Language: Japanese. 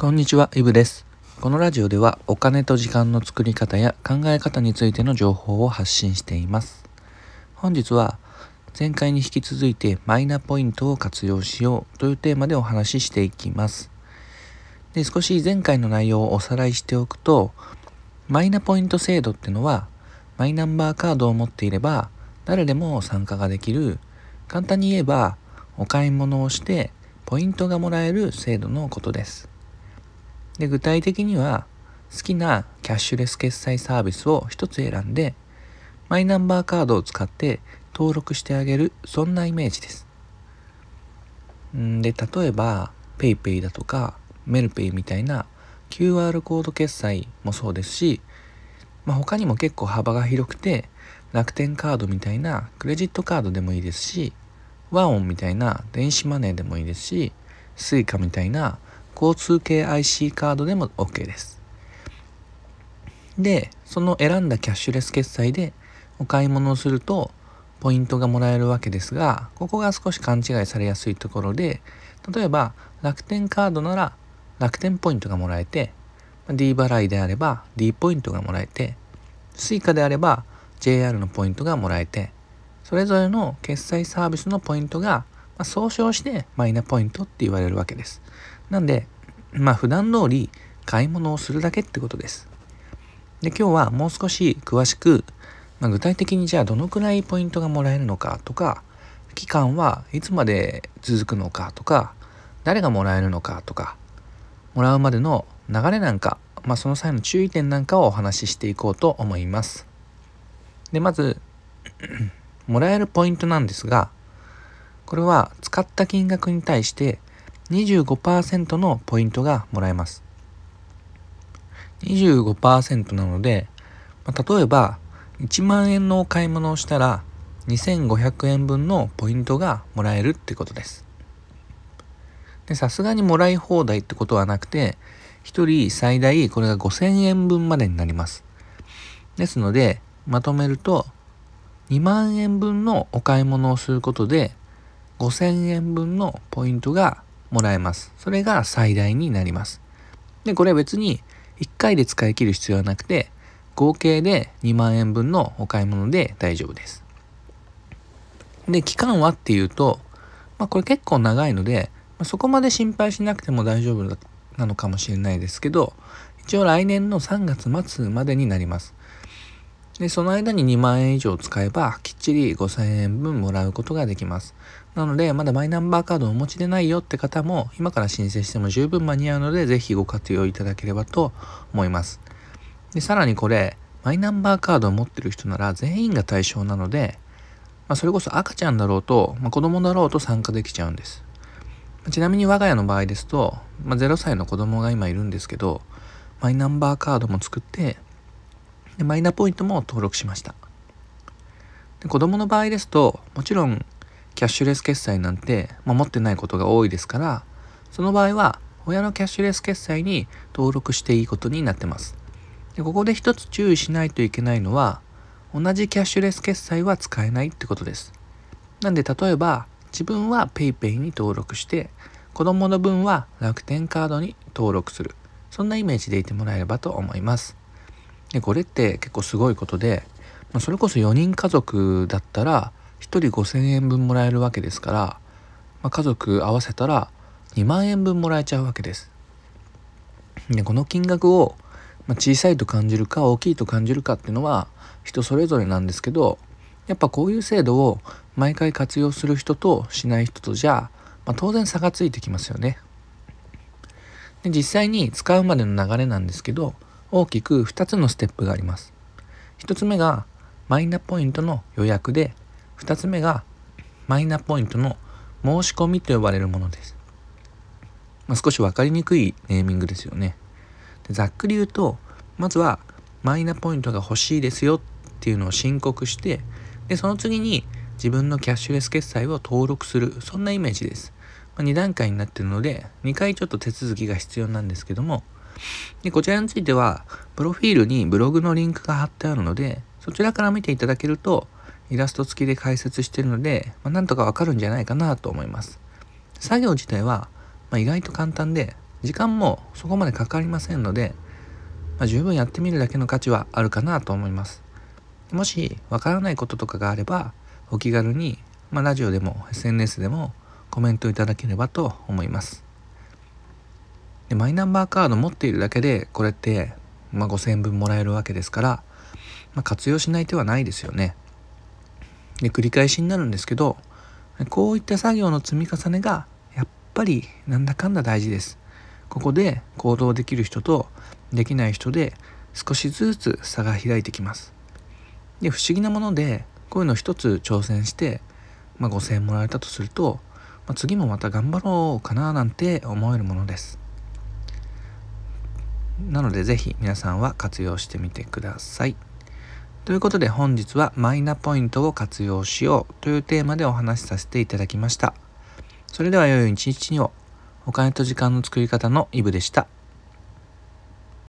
こんにちは、イブです。このラジオではお金と時間の作り方や考え方についての情報を発信しています。本日は前回に引き続いてマイナポイントを活用しようというテーマでお話ししていきます。で、少し前回の内容をおさらいしておくと、マイナポイント制度ってのはマイナンバーカードを持っていれば誰でも参加ができる簡単に言えばお買い物をしてポイントがもらえる制度のことです。で具体的には好きなキャッシュレス決済サービスを一つ選んでマイナンバーカードを使って登録してあげるそんなイメージです。んで例えば PayPay だとかメルペイみたいな QR コード決済もそうですし、まあ、他にも結構幅が広くて楽天カードみたいなクレジットカードでもいいですしワンオンみたいな電子マネーでもいいですし Suica みたいな交通系 IC カードでも OK です。で、その選んだキャッシュレス決済でお買い物をするとポイントがもらえるわけですが、ここが少し勘違いされやすいところで、例えば楽天カードなら楽天ポイントがもらえて、D 払いであれば D ポイントがもらえて、Suica であれば JR のポイントがもらえて、それぞれの決済サービスのポイントが、ま、総称してマイナポイントって言われるわけです。なんで、まあ普段通り買い物をするだけってことです。で、今日はもう少し詳しく、まあ、具体的にじゃあどのくらいポイントがもらえるのかとか、期間はいつまで続くのかとか、誰がもらえるのかとか、もらうまでの流れなんか、まあその際の注意点なんかをお話ししていこうと思います。で、まず、もらえるポイントなんですが、これは使った金額に対して25%のポイントがもらえます。25%なので、まあ、例えば1万円のお買い物をしたら2500円分のポイントがもらえるってことです。で、さすがにもらい放題ってことはなくて、1人最大これが5000円分までになります。ですので、まとめると2万円分のお買い物をすることで5000円分のポイントがもらえます。それが最大になります。で、これ別に1回で使い切る必要はなくて、合計で2万円分のお買い物で大丈夫です。で、期間はっていうと、まあこれ結構長いので、まあ、そこまで心配しなくても大丈夫なのかもしれないですけど、一応来年の3月末までになります。で、その間に2万円以上使えば、きっちり5000円分もらうことができます。なので、まだマイナンバーカードをお持ちでないよって方も、今から申請しても十分間に合うので、ぜひご活用いただければと思います。で、さらにこれ、マイナンバーカードを持ってる人なら全員が対象なので、まあ、それこそ赤ちゃんだろうと、まあ、子供だろうと参加できちゃうんです。ちなみに我が家の場合ですと、まあ、0歳の子供が今いるんですけど、マイナンバーカードも作って、でマイナポイントも登録しました。で子供の場合ですと、もちろんキャッシュレス決済なんて、まあ、持ってないことが多いですから、その場合は親のキャッシュレス決済に登録していいことになってます。でここで一つ注意しないといけないのは、同じキャッシュレス決済は使えないってことです。なんで例えば、自分は PayPay に登録して、子供の分は楽天カードに登録する。そんなイメージでいてもらえればと思います。でこれって結構すごいことで、まあ、それこそ4人家族だったら人5,000円分もらえるわけですから、まあ、家族合わせたら2万円分もらえちゃうわけです。でこの金額を、ま、小さいと感じるか大きいと感じるかっていうのは人それぞれなんですけどやっぱこういう制度を毎回活用する人としない人とじゃ、まあ、当然差がついてきますよね。で実際に使うまでの流れなんですけど大きく2つのステップがあります。1つ目がマイナポイントの予約で、2つ目がマイナポイントの申し込みと呼ばれるものです。まあ、少し分かりにくいネーミングですよね。でざっくり言うと、まずはマイナポイントが欲しいですよっていうのを申告して、で、その次に自分のキャッシュレス決済を登録する、そんなイメージです。まあ、2段階になってるので、2回ちょっと手続きが必要なんですけども、でこちらについては、プロフィールにブログのリンクが貼ってあるので、そちらから見ていただけると、イラスト付きで解説してるので、まあ、なんとかわかるんじゃないかなと思います。作業自体は、まあ、意外と簡単で、時間もそこまでかかりませんので、まあ、十分やってみるだけの価値はあるかなと思います。もしわからないこととかがあればお気軽に、まあ、ラジオでも SNS でもコメントいただければと思います。でマイナンバーカード持っているだけでこれって、まあ、5000円分もらえるわけですから、まあ、活用しない手はないですよね。で繰り返しになるんですけどこういった作業の積み重ねがやっぱりなんだかんだ大事です。ここで行動できる人とできない人で少しずつ差が開いてきます。で不思議なものでこういうの一つ挑戦して、まあ、5,000円もらえたとすると、まあ、次もまた頑張ろうかななんて思えるものです。なので是非皆さんは活用してみてください。ということで本日はマイナポイントを活用しようというテーマでお話しさせていただきましたそれでは良い一日をお金と時間の作り方のイブでした。